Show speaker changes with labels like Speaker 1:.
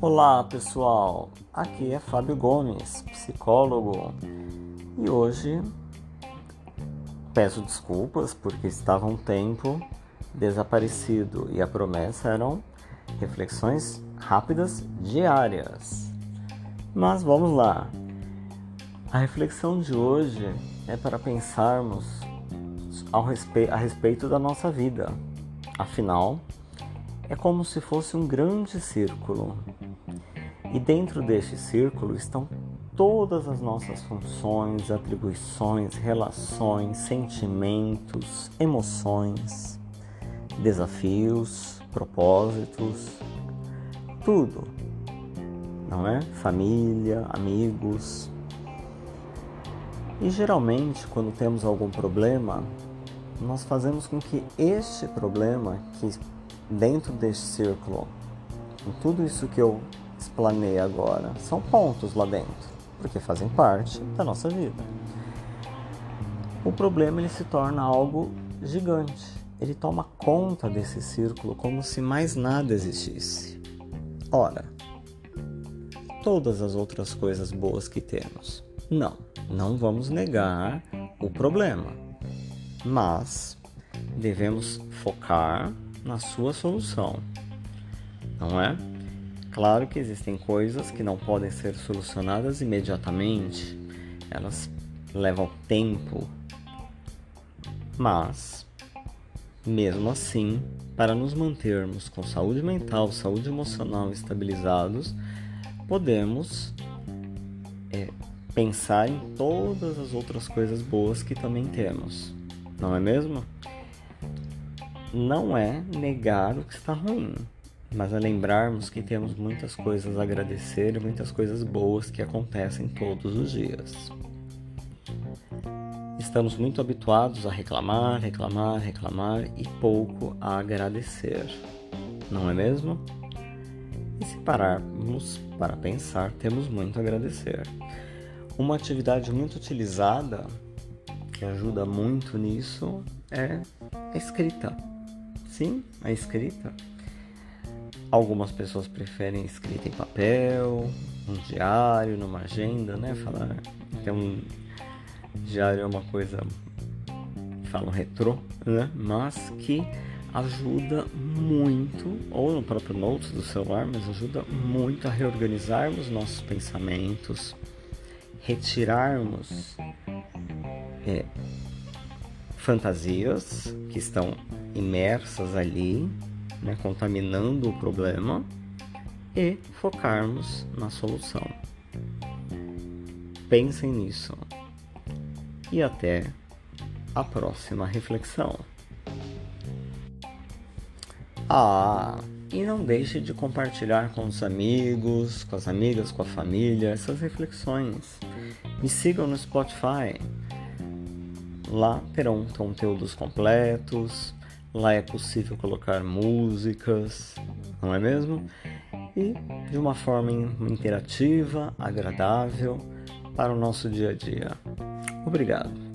Speaker 1: Olá pessoal, aqui é Fábio Gomes, psicólogo, e hoje peço desculpas porque estava um tempo desaparecido e a promessa eram reflexões rápidas diárias. Mas vamos lá. A reflexão de hoje é para pensarmos ao respe a respeito da nossa vida. Afinal, é como se fosse um grande círculo. E dentro deste círculo estão todas as nossas funções, atribuições, relações, sentimentos, emoções, desafios, propósitos, tudo. Não é? Família, amigos. E geralmente, quando temos algum problema, nós fazemos com que este problema que dentro deste círculo, em tudo isso que eu explanei agora, são pontos lá dentro, porque fazem parte da nossa vida. O problema ele se torna algo gigante. Ele toma conta desse círculo como se mais nada existisse. Ora, todas as outras coisas boas que temos. Não, não vamos negar o problema. Mas devemos focar na sua solução, não é? Claro que existem coisas que não podem ser solucionadas imediatamente, elas levam tempo, mas mesmo assim, para nos mantermos com saúde mental, saúde emocional estabilizados, podemos é, pensar em todas as outras coisas boas que também temos, não é mesmo? não é negar o que está ruim, mas é lembrarmos que temos muitas coisas a agradecer e muitas coisas boas que acontecem todos os dias. Estamos muito habituados a reclamar, reclamar, reclamar e pouco a agradecer, não é mesmo? E se pararmos para pensar, temos muito a agradecer. Uma atividade muito utilizada que ajuda muito nisso é a escrita. Sim, a escrita. Algumas pessoas preferem escrita em papel, um diário, numa agenda, né? Falar é um diário é uma coisa falam retrô, né? Mas que ajuda muito, ou no próprio notes do celular, mas ajuda muito a reorganizarmos nossos pensamentos, retirarmos é, fantasias que estão imersas ali, né, contaminando o problema e focarmos na solução. Pensem nisso e até a próxima reflexão. Ah, e não deixe de compartilhar com os amigos, com as amigas, com a família essas reflexões. Me sigam no Spotify. Lá terão conteúdos completos, Lá é possível colocar músicas, não é mesmo? E de uma forma interativa, agradável para o nosso dia a dia. Obrigado.